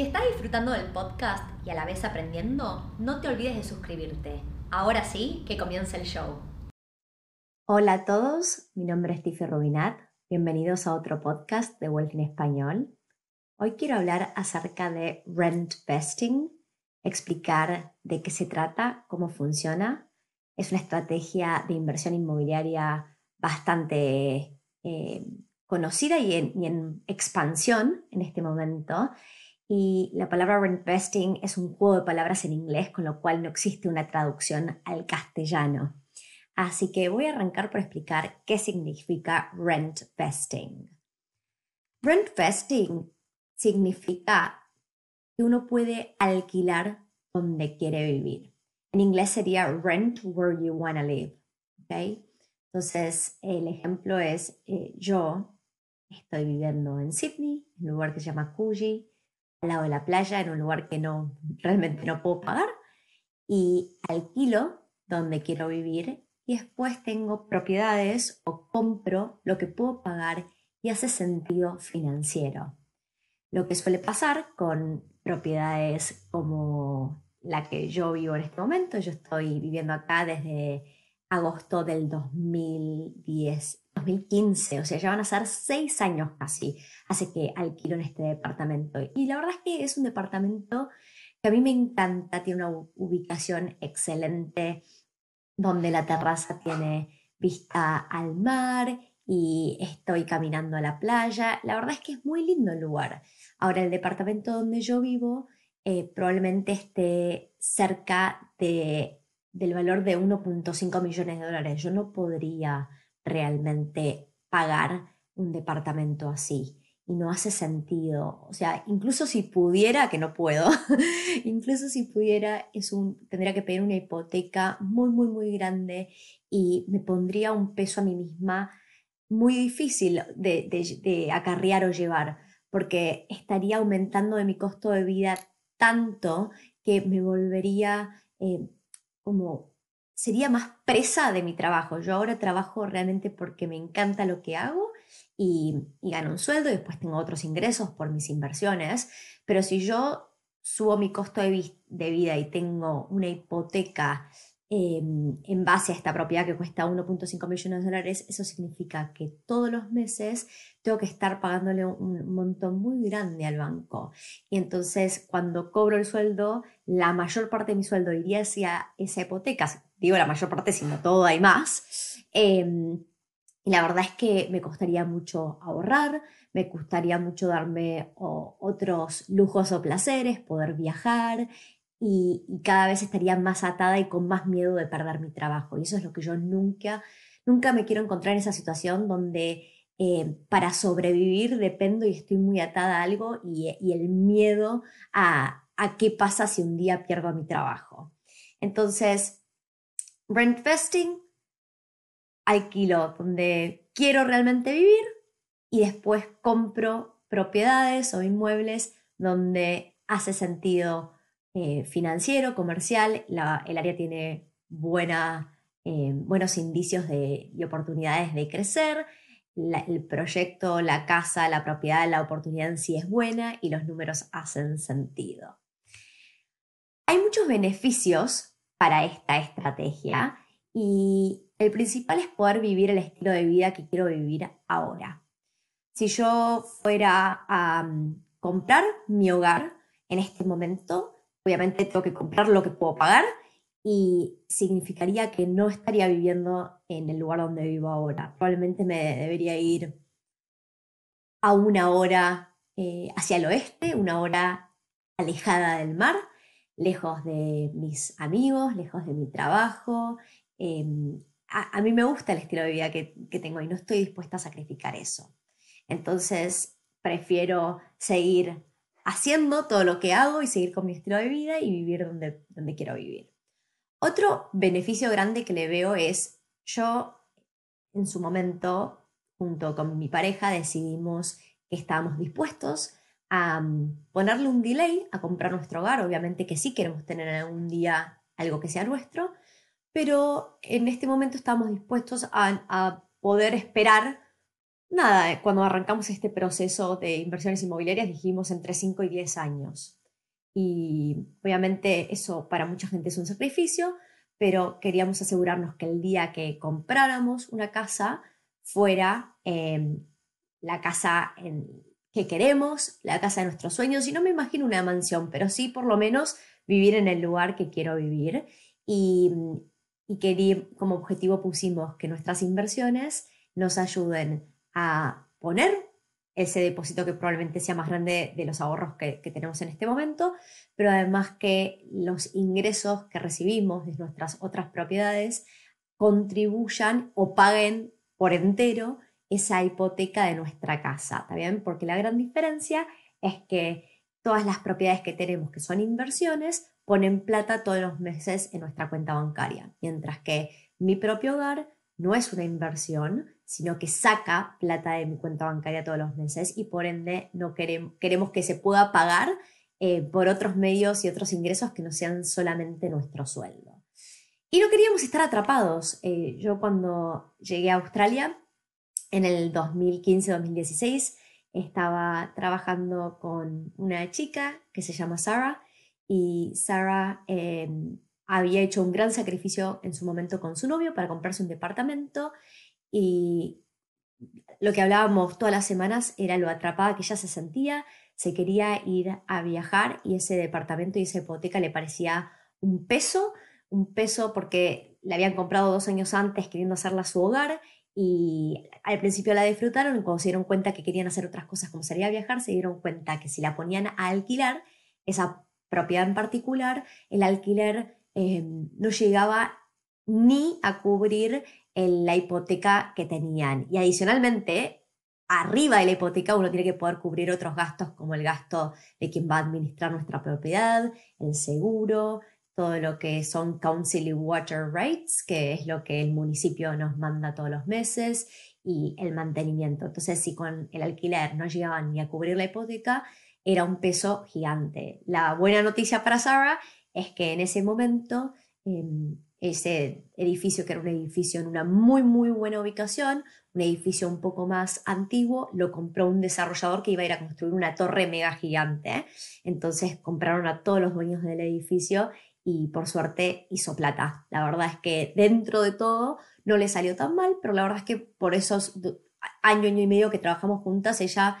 Si estás disfrutando del podcast y a la vez aprendiendo, no te olvides de suscribirte. Ahora sí, que comience el show. Hola a todos, mi nombre es Tiffy Rubinat. Bienvenidos a otro podcast de Wealth en Español. Hoy quiero hablar acerca de rent vesting, explicar de qué se trata, cómo funciona. Es una estrategia de inversión inmobiliaria bastante eh, conocida y en, expansión en este momento. Y la palabra reinvesting es un juego de palabras en inglés, con lo cual no existe una traducción al castellano. Así que voy a arrancar por explicar qué significa rent vesting. Rent vesting significa que uno puede alquilar donde quiere vivir. En inglés sería rent where you want to live. Entonces, el ejemplo es, eh, yo Estoy viviendo en Sydney, en un lugar que se llama Coogee, al lado de la playa, en un lugar que no realmente no puedo pagar, y alquilo donde quiero vivir y después tengo propiedades o compro lo que puedo pagar y hace sentido financiero. Lo que suele pasar con propiedades como la que yo vivo en este momento, yo estoy viviendo acá desde agosto del 2010, 2015, o sea, ya van a ser seis años casi, hace que alquilo en este departamento. Y la verdad es que es un departamento que a mí me encanta, tiene una ubicación excelente, donde la terraza tiene vista al mar y estoy caminando a la playa. La verdad es que es muy lindo el lugar. Ahora, el departamento donde yo vivo eh, probablemente esté cerca de del valor de 1.5 millones de dólares. Yo no podría realmente pagar un departamento así y no hace sentido. O sea, incluso si pudiera, que no puedo, incluso si pudiera, es un, tendría que pedir una hipoteca muy, muy, muy grande y me pondría un peso a mí misma muy difícil de, acarrear o llevar, porque estaría aumentando de mi costo de vida tanto que me volvería eh, como sería más presa de mi trabajo. Yo ahora trabajo realmente porque me encanta lo que hago y, gano un sueldo y después tengo otros ingresos por mis inversiones, pero si yo subo mi costo de, vida y tengo una hipoteca em, en base a esta propiedad que cuesta 1.5 millones de dólares, eso significa que todos los meses tengo que estar pagándole un montón muy grande al banco. Y entonces cuando cobro el sueldo, la mayor parte de mi sueldo iría hacia esa hipoteca. Digo la mayor parte, sino todo hay más. Em, y la verdad es que me costaría mucho ahorrar, me gustaría mucho darme otros lujos o placeres, poder viajar y, y, cada vez estaría más atada y con más miedo de perder mi trabajo. Y eso es lo que yo nunca, nunca me quiero encontrar en esa situación donde eh, para sobrevivir dependo y estoy muy atada a algo y, el miedo a, qué pasa si un día pierdo mi trabajo. Entonces, rent vesting, alquilo donde quiero realmente vivir y después compro propiedades o inmuebles donde hace sentido eh, financiero, comercial, el área tiene eh, buenos indicios de, y oportunidades de crecer, el proyecto, la casa, la propiedad, la oportunidad en sí es buena y los números hacen sentido. Hay muchos beneficios para esta estrategia y el principal es poder vivir el estilo de vida que quiero vivir ahora. Si yo fuera a mm, comprar mi hogar en este momento, obviamente tengo que comprar lo que puedo pagar y significaría que no estaría viviendo en el lugar donde vivo ahora. Probablemente me debería ir a una hora eh, hacia el oeste, una hora alejada del mar, lejos de mis amigos, lejos de mi trabajo. Em, a, mí me gusta el estilo de vida que, tengo y no estoy dispuesta a sacrificar eso. Entonces, prefiero seguir haciendo todo lo que hago y seguir con mi estilo de vida y vivir donde, donde quiero vivir. Otro beneficio grande que le veo es, yo en su momento, junto con mi pareja, decidimos que estábamos dispuestos a mm, ponerle un delay a comprar nuestro hogar. Obviamente que sí queremos tener algún día algo que sea nuestro, pero en este momento estamos dispuestos a, poder esperar nada, cuando arrancamos este proceso de inversiones inmobiliarias dijimos entre 5 y 10 años. Y obviamente eso para mucha gente es un sacrificio, pero queríamos asegurarnos que el día que compráramos una casa fuera em, la casa que queremos, la casa de nuestros sueños. Y no me imagino una mansión, pero sí por lo menos vivir en el lugar que quiero vivir. Y, y como objetivo pusimos que nuestras inversiones nos ayuden a poner ese depósito que probablemente sea más grande de los ahorros que, tenemos en este momento, pero además que los ingresos que recibimos de nuestras otras propiedades contribuyan o paguen por entero esa hipoteca de nuestra casa, ¿está bien? Porque la gran diferencia es que todas las propiedades que tenemos que son inversiones ponen plata todos los meses en nuestra cuenta bancaria, mientras que mi propio hogar no es una inversión, sino que saca plata de mi cuenta bancaria todos los meses y por ende no queremos, queremos que se pueda pagar eh, por otros medios y otros ingresos que no sean solamente nuestro sueldo. Y no queríamos estar atrapados. Eh, yo cuando llegué a Australia en el 2015-2016 estaba trabajando con una chica que se llama Sarah y Sarah em, había hecho un gran sacrificio en su momento con su novio para comprarse un departamento y lo que hablábamos todas las semanas era lo atrapada que ella se sentía, se quería ir a viajar y ese departamento y esa hipoteca le parecía un peso, un peso porque la habían comprado dos años antes queriendo hacerla su hogar y al principio la disfrutaron y cuando se dieron cuenta que querían hacer otras cosas como sería viajar, se dieron cuenta que si la ponían a alquilar, esa propiedad en particular, el alquiler eh, no llegaba ni a cubrir la hipoteca que tenían. Y adicionalmente, arriba de la hipoteca uno tiene que poder cubrir otros gastos como el gasto de quien va a administrar nuestra propiedad, el seguro, todo lo que son Council Water Rates, que es lo que el municipio nos manda todos los meses, y el mantenimiento. Entonces, si con el alquiler no llegaban ni a cubrir la hipoteca, era un peso gigante. La buena noticia para Sarah es que en ese momento em, ese edificio, que era un edificio en una muy, muy buena ubicación, un edificio un poco más antiguo, lo compró un desarrollador que iba a ir a construir una torre mega gigante. Entonces compraron a todos los dueños del edificio y por suerte hizo plata. La verdad es que dentro de todo no le salió tan mal, pero la verdad es que por esos año, año y medio que trabajamos juntas, ella,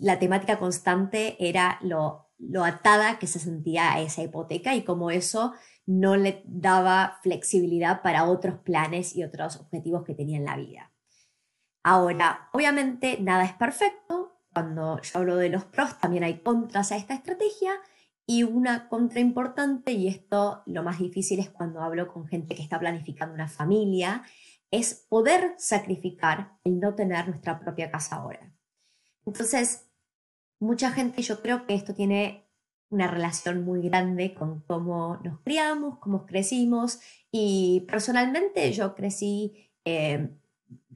la temática constante era lo, lo atada que se sentía a esa hipoteca y como eso no le daba flexibilidad para otros planes y otros objetivos que tenía en la vida. Ahora, obviamente nada es perfecto. Cuando yo hablo de los pros, también hay contras a esta estrategia y una contra importante, y esto lo más difícil es cuando hablo con gente que está planificando una familia, es poder sacrificar el no tener nuestra propia casa ahora. Entonces, mucha gente, yo creo que esto tiene una relación muy grande con cómo nos criamos, cómo crecimos y personalmente yo crecí eh,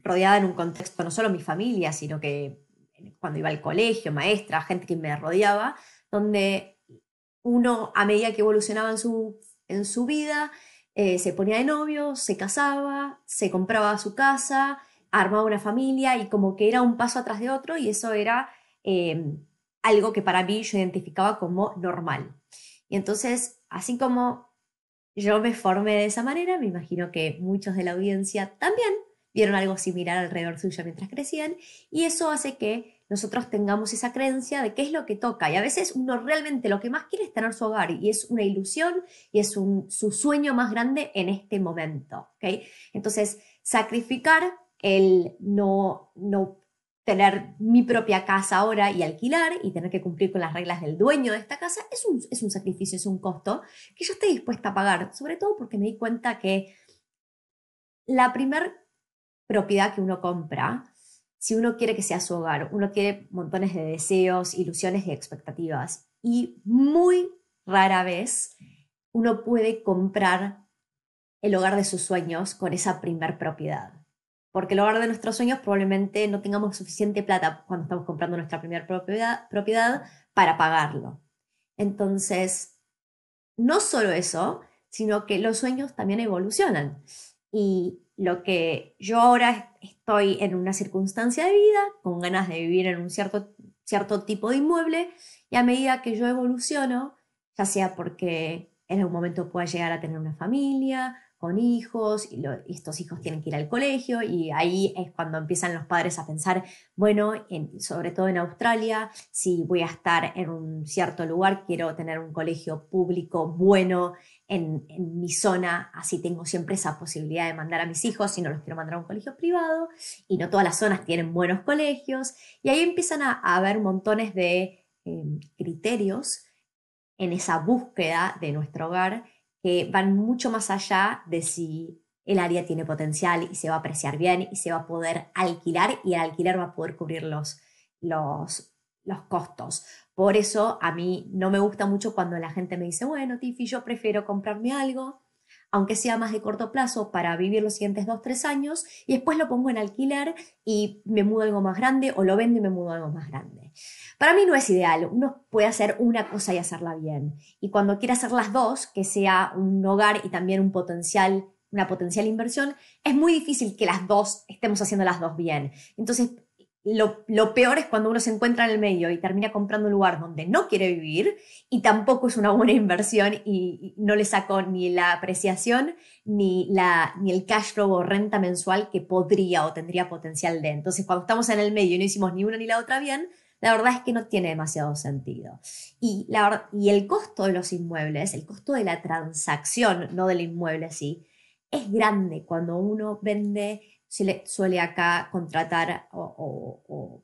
rodeada en un contexto, no solo mi familia, sino que cuando iba al colegio, maestra, gente que me rodeaba, donde uno a medida que evolucionaba en su, en su vida, eh, se ponía de novio, se casaba, se compraba su casa, armaba una familia y como que era un paso atrás de otro y eso era... Eh, algo que para mí yo identificaba como normal. Y entonces, así como yo me formé de esa manera, me imagino que muchos de la audiencia también vieron algo similar alrededor suyo mientras crecían, y eso hace que nosotros tengamos esa creencia de qué es lo que toca. Y a veces uno realmente lo que más quiere es tener su hogar, y es una ilusión, y es un, su sueño más grande en este momento. ¿okay? Entonces, sacrificar el no, no tener mi propia casa ahora y alquilar y tener que cumplir con las reglas del dueño de esta casa es un, es un sacrificio, es un costo que yo estoy dispuesta a pagar, sobre todo porque me di cuenta que la primer propiedad que uno compra, si uno quiere que sea su hogar, uno tiene montones de deseos, ilusiones y expectativas y muy rara vez uno puede comprar el hogar de sus sueños con esa primer propiedad porque el hogar de nuestros sueños probablemente no tengamos suficiente plata cuando estamos comprando nuestra primera propiedad, propiedad para pagarlo. Entonces, no solo eso, sino que los sueños también evolucionan. Y lo que yo ahora estoy en una circunstancia de vida, con ganas de vivir en un cierto, cierto tipo de inmueble, y a medida que yo evoluciono, ya sea porque en algún momento pueda llegar a tener una familia, con hijos y, estos hijos tienen que ir al colegio y ahí es cuando empiezan los padres a pensar, bueno, sobre todo en Australia, si voy a estar en un cierto lugar, quiero tener un colegio público bueno en, en mi zona, así tengo siempre esa posibilidad de mandar a mis hijos si no los quiero mandar a un colegio privado y no todas las zonas tienen buenos colegios y ahí empiezan a, haber montones de em, criterios en esa búsqueda de nuestro hogar que van mucho más allá de si el área tiene potencial y se va a apreciar bien y se va a poder alquilar y el alquiler va a poder cubrir los, los, los costos. Por eso a mí no me gusta mucho cuando la gente me dice, bueno, Tiffy, yo prefiero comprarme algo, aunque sea más de corto plazo, para vivir los siguientes dos, tres años, y después lo pongo en alquiler y me mudo algo más grande, o lo vendo y me mudo algo más grande. Para mí no es ideal, uno puede hacer una cosa y hacerla bien. Y cuando quiere hacer las dos, que sea un hogar y también un potencial, una potencial inversión, es muy difícil que las dos estemos haciendo las dos bien. Entonces, lo, peor es cuando uno se encuentra en el medio y termina comprando un lugar donde no quiere vivir y tampoco es una buena inversión y, no le sacó ni la apreciación ni, la, ni el cash flow o renta mensual que podría o tendría potencial de. Entonces, cuando estamos en el medio y no hicimos ni una ni la otra bien, la verdad es que no tiene demasiado sentido. Y, la, y el costo de los inmuebles, el costo de la transacción, no del inmueble sí, es grande cuando uno vende se le suele acá contratar o,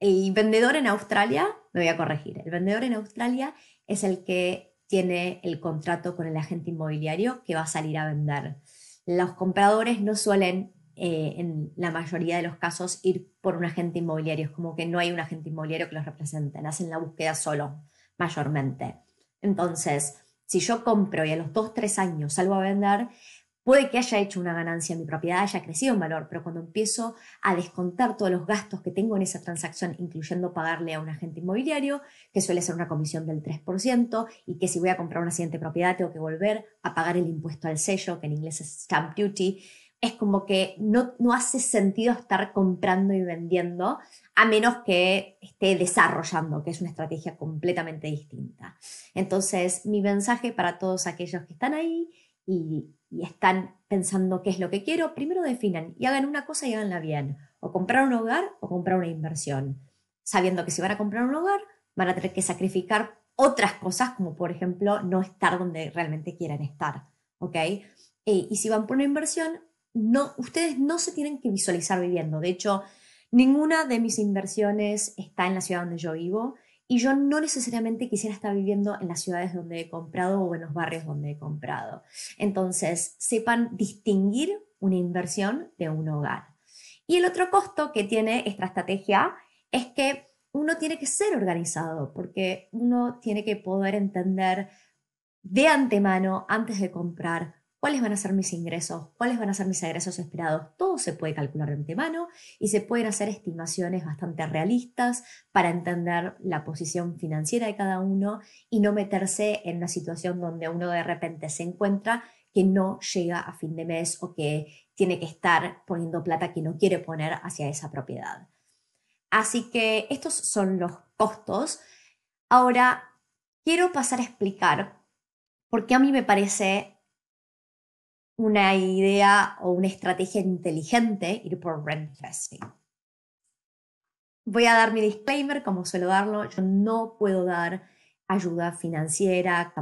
el vendedor en Australia, me voy a corregir, el vendedor en Australia es el que tiene el contrato con el agente inmobiliario que va a salir a vender. Los compradores no suelen, eh, en la mayoría de los casos, ir por un agente inmobiliario. Es como que no hay un agente inmobiliario que los represente, hacen la búsqueda solo, mayormente. Entonces, si yo compro y a los dos, tres años salgo a vender, Puede que haya hecho una ganancia, mi propiedad haya crecido en valor, pero cuando empiezo a descontar todos los gastos que tengo en esa transacción, incluyendo pagarle a un agente inmobiliario, que suele ser una comisión del 3%, y que si voy a comprar una siguiente propiedad tengo que volver a pagar el impuesto al sello, que en inglés es stamp duty, es como que no, no hace sentido estar comprando y vendiendo a menos que esté desarrollando, que es una estrategia completamente distinta. Entonces, mi mensaje para todos aquellos que están ahí y, están pensando qué es lo que quiero, primero definan y hagan una cosa y háganla bien. O comprar un hogar o comprar una inversión. Sabiendo que si van a comprar un hogar, van a tener que sacrificar otras cosas, como por ejemplo no estar donde realmente quieran estar. ¿Ok? Eh, y si van por una inversión, no, ustedes no se tienen que visualizar viviendo. De hecho, ninguna de mis inversiones está en la ciudad donde yo vivo y yo no necesariamente quisiera estar viviendo en las ciudades donde he comprado o en los barrios donde he comprado. Entonces, sepan distinguir una inversión de un hogar. Y el otro costo que tiene esta estrategia es que uno tiene que ser organizado, porque uno tiene que poder entender de antemano, antes de comprar, cuáles van a ser mis ingresos, cuáles van a ser mis egresos esperados. Todo se puede calcular de antemano y se pueden hacer estimaciones bastante realistas para entender la posición financiera de cada uno y no meterse en una situación donde uno de repente se encuentra que no llega a fin de mes o que tiene que estar poniendo plata que no quiere poner hacia esa propiedad. Así que estos son los costos. Ahora, quiero pasar a explicar por qué a mí me parece una idea o una estrategia inteligente ir por rent investing. Voy a dar mi disclaimer, como suelo darlo, yo no puedo dar ayuda financiera,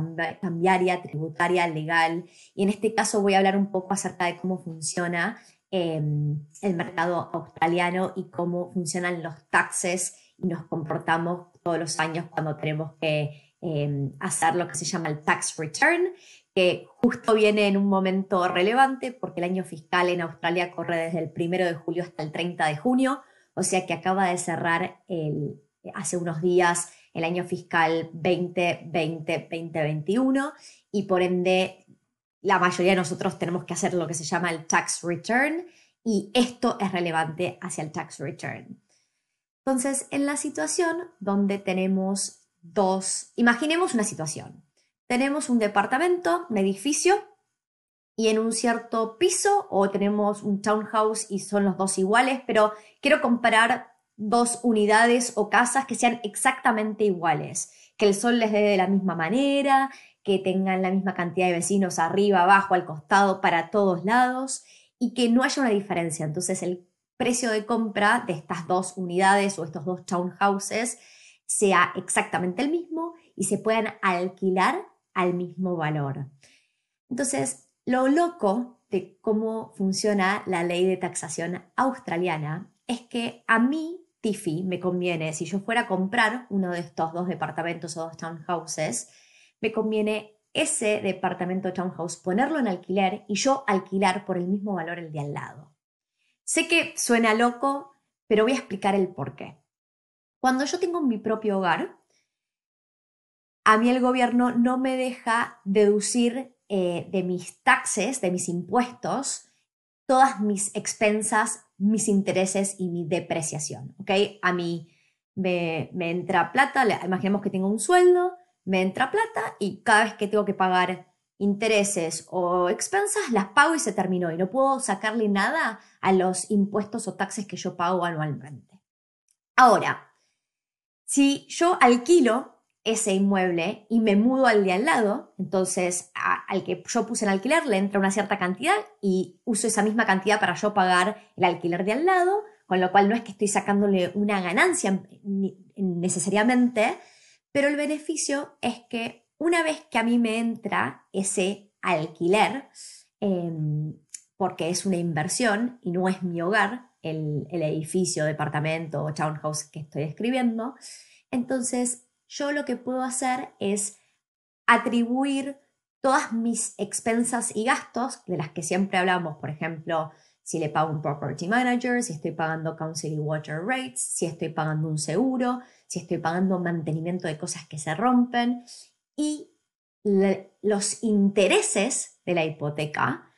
cambiaria, tributaria, legal, y en este caso voy a hablar un poco acerca de cómo funciona em, el mercado australiano y cómo funcionan los taxes y nos comportamos todos los años cuando tenemos que em, hacer lo que se llama el tax return, que justo viene en un momento relevante porque el año fiscal en Australia corre desde el 1 de julio hasta el 30 de junio, o sea que acaba de cerrar hace unos días el año fiscal 2020-2021 y por ende la mayoría de nosotros tenemos que hacer lo que se llama el tax return y esto es relevante hacia el tax return. Entonces, en la situación donde tenemos dos, imaginemos una situación tenemos un departamento, un edificio y en un cierto piso o tenemos un townhouse y son los dos iguales, pero quiero comparar dos unidades o casas que sean exactamente iguales, que el sol les dé de la misma manera, que tengan la misma cantidad de vecinos arriba, abajo, al costado, para todos lados y que no haya una diferencia. Entonces el precio de compra de estas dos unidades o estos dos townhouses sea exactamente el mismo y se puedan alquilar al mismo valor. Entonces, lo loco de cómo funciona la ley de taxación australiana es que a mí, Tiffy, me conviene, si yo fuera a comprar uno de estos dos departamentos o dos townhouses, me conviene ese departamento townhouse ponerlo en alquiler y yo alquilar por el mismo valor el de al lado. Sé que suena loco, pero voy a explicar el por qué. Cuando yo tengo mi propio hogar, a mí el gobierno no me deja deducir eh, de mis taxes, de mis impuestos, todas mis expensas, mis intereses y mi depreciación. ¿ok? A mí me, me entra plata, imaginemos que tengo un sueldo, me entra plata y cada vez que tengo que pagar intereses o expensas, las pago y se terminó. Y no puedo sacarle nada a los impuestos o taxes que yo pago anualmente. Ahora, si yo alquilo ese inmueble y me mudo al de al lado, entonces al que yo puse en alquiler le entra una cierta cantidad y uso esa misma cantidad para yo pagar el alquiler de al lado, con lo cual no es que estoy sacándole una ganancia necesariamente, pero el beneficio es que una vez que a mí me entra ese alquiler, em, porque es una inversión y no es mi hogar, el, el edificio, departamento o townhouse que estoy escribiendo, entonces yo lo que puedo hacer es atribuir todas mis expensas y gastos, de las que siempre hablamos, por ejemplo, si le pago un property manager, si estoy pagando council water rates, si estoy pagando un seguro, si estoy pagando mantenimiento de cosas que se rompen y los intereses de la hipoteca,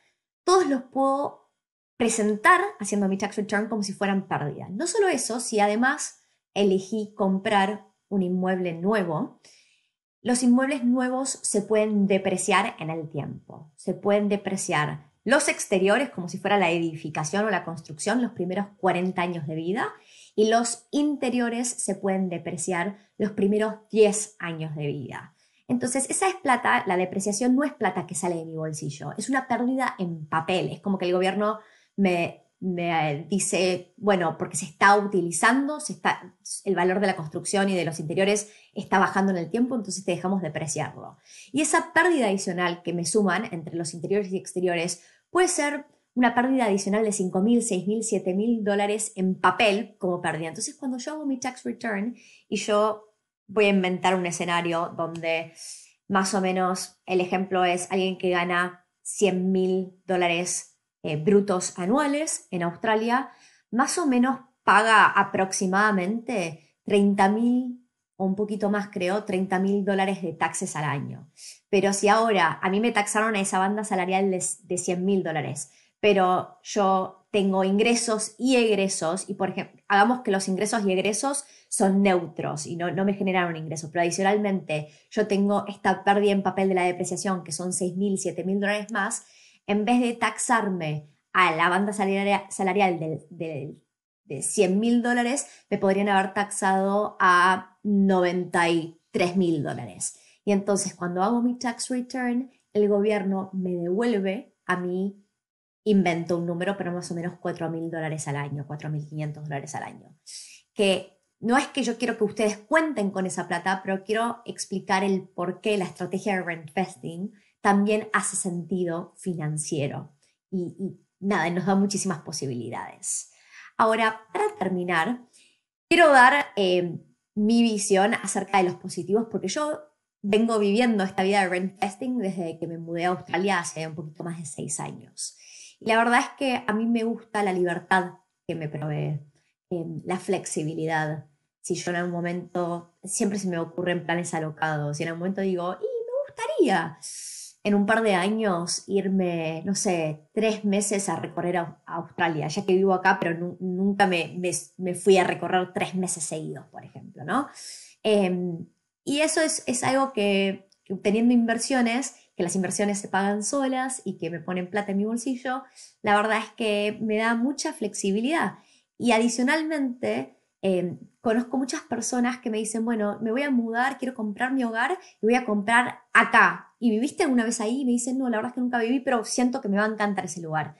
todos los puedo presentar haciendo mi tax return como si fueran pérdidas. No solo eso, si además elegí comprar un inmueble nuevo, los inmuebles nuevos se pueden depreciar en el tiempo. Se pueden depreciar los exteriores como si fuera la edificación o la construcción los primeros 40 años de vida y los interiores se pueden depreciar los primeros 10 años de vida. Entonces, esa es plata, la depreciación no es plata que sale de mi bolsillo, es una pérdida en papel. Es como que el gobierno me me dice, bueno, porque se está utilizando, se está, el valor de la construcción y de los interiores está bajando en el tiempo, entonces te dejamos depreciarlo. Y esa pérdida adicional que me suman entre los interiores y exteriores puede ser una pérdida adicional de 5 mil, 6 mil, 7 mil dólares en papel como pérdida. Entonces, cuando yo hago mi tax return y yo voy a inventar un escenario donde más o menos el ejemplo es alguien que gana 100 mil dólares eh, brutos anuales en Australia, más o menos paga aproximadamente 30 mil o un poquito más creo, 30 mil dólares de taxes al año. Pero si ahora a mí me taxaron a esa banda salarial de, de 100 mil dólares, pero yo tengo ingresos y egresos, y por ejemplo, hagamos que los ingresos y egresos son neutros y no, no me generan un ingreso, pero adicionalmente yo tengo esta pérdida en papel de la depreciación, que son 6 mil, 7 mil dólares más, en vez de taxarme a la banda salarial, de, 100 mil dólares, me podrían haber taxado a 93 mil dólares. Y entonces cuando hago mi tax return, el gobierno me devuelve a mí, invento un número, pero más o menos 4 mil dólares al año, 4 mil 500 dólares al año. Que no es que yo quiero que ustedes cuenten con esa plata, pero quiero explicar el por qué la estrategia de rent vesting también hace sentido financiero y, nada, nos da muchísimas posibilidades. Ahora, para terminar, quiero dar eh, mi visión acerca de los positivos porque yo vengo viviendo esta vida de rent testing desde que me mudé a Australia hace un poquito más de seis años. Y la verdad es que a mí me gusta la libertad que me provee, eh, la flexibilidad. Si yo en algún momento, siempre se me ocurren planes alocados y en algún momento digo, y me gustaría en un par de años irme, no sé, tres meses a recorrer a, Australia, ya que vivo acá, pero nunca me, me, fui a recorrer tres meses seguidos, por ejemplo, ¿no? Em, y eso es, es algo que, teniendo inversiones, que las inversiones se pagan solas y que me ponen plata en mi bolsillo, la verdad es que me da mucha flexibilidad. Y adicionalmente, em, conozco muchas personas que me dicen, bueno, me voy a mudar, quiero comprar mi hogar y voy a comprar acá. ¿Y viviste alguna vez ahí? Y me dicen, no, la verdad es que nunca viví, pero siento que me va a encantar ese lugar.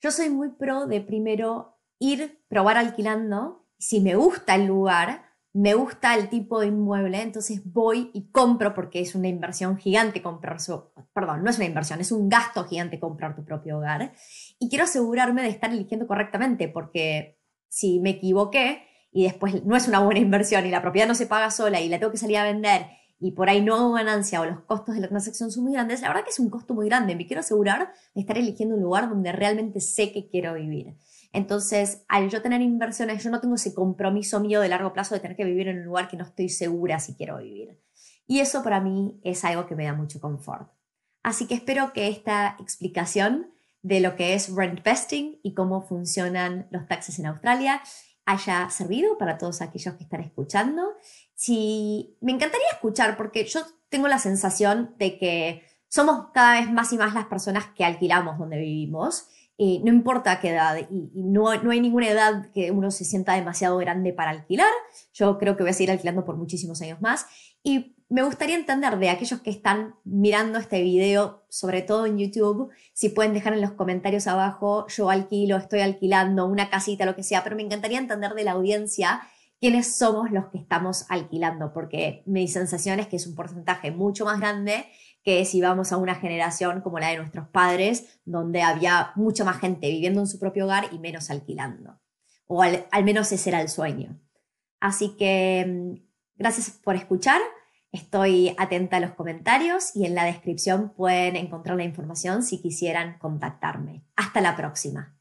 Yo soy muy pro de primero ir, probar alquilando. Si me gusta el lugar, me gusta el tipo de inmueble, entonces voy y compro porque es una inversión gigante comprar su, perdón, no es una inversión, es un gasto gigante comprar tu propio hogar. Y quiero asegurarme de estar eligiendo correctamente porque si me equivoqué y después no es una buena inversión y la propiedad no se paga sola y la tengo que salir a vender y por ahí no hago ganancia o los costos de la transacción son muy grandes, la verdad que es un costo muy grande. Me quiero asegurar de estar eligiendo un lugar donde realmente sé que quiero vivir. Entonces, al yo tener inversiones, yo no tengo ese compromiso mío de largo plazo de tener que vivir en un lugar que no estoy segura si quiero vivir. Y eso para mí es algo que me da mucho confort. Así que espero que esta explicación de lo que es rent vesting y cómo funcionan los taxes en Australia haya servido para todos aquellos que están escuchando. Si me encantaría escuchar porque yo tengo la sensación de que somos cada vez más y más las personas que alquilamos donde vivimos no importa qué edad, y, no, no, hay ninguna edad que uno se sienta demasiado grande para alquilar. Yo creo que voy a seguir alquilando por muchísimos años más. Y me gustaría entender de aquellos que están mirando este video, sobre todo en YouTube, si pueden dejar en los comentarios abajo, yo alquilo, estoy alquilando una casita, lo que sea, pero me encantaría entender de la audiencia quiénes somos los que estamos alquilando, porque mi sensación es que es un porcentaje mucho más grande que si vamos a una generación como la de nuestros padres, donde había mucha más gente viviendo en su propio hogar y menos alquilando. O al, menos ese era el sueño. Así que mm, gracias por escuchar. Estoy atenta a los comentarios y en la descripción pueden encontrar la información si quisieran contactarme. Hasta la próxima.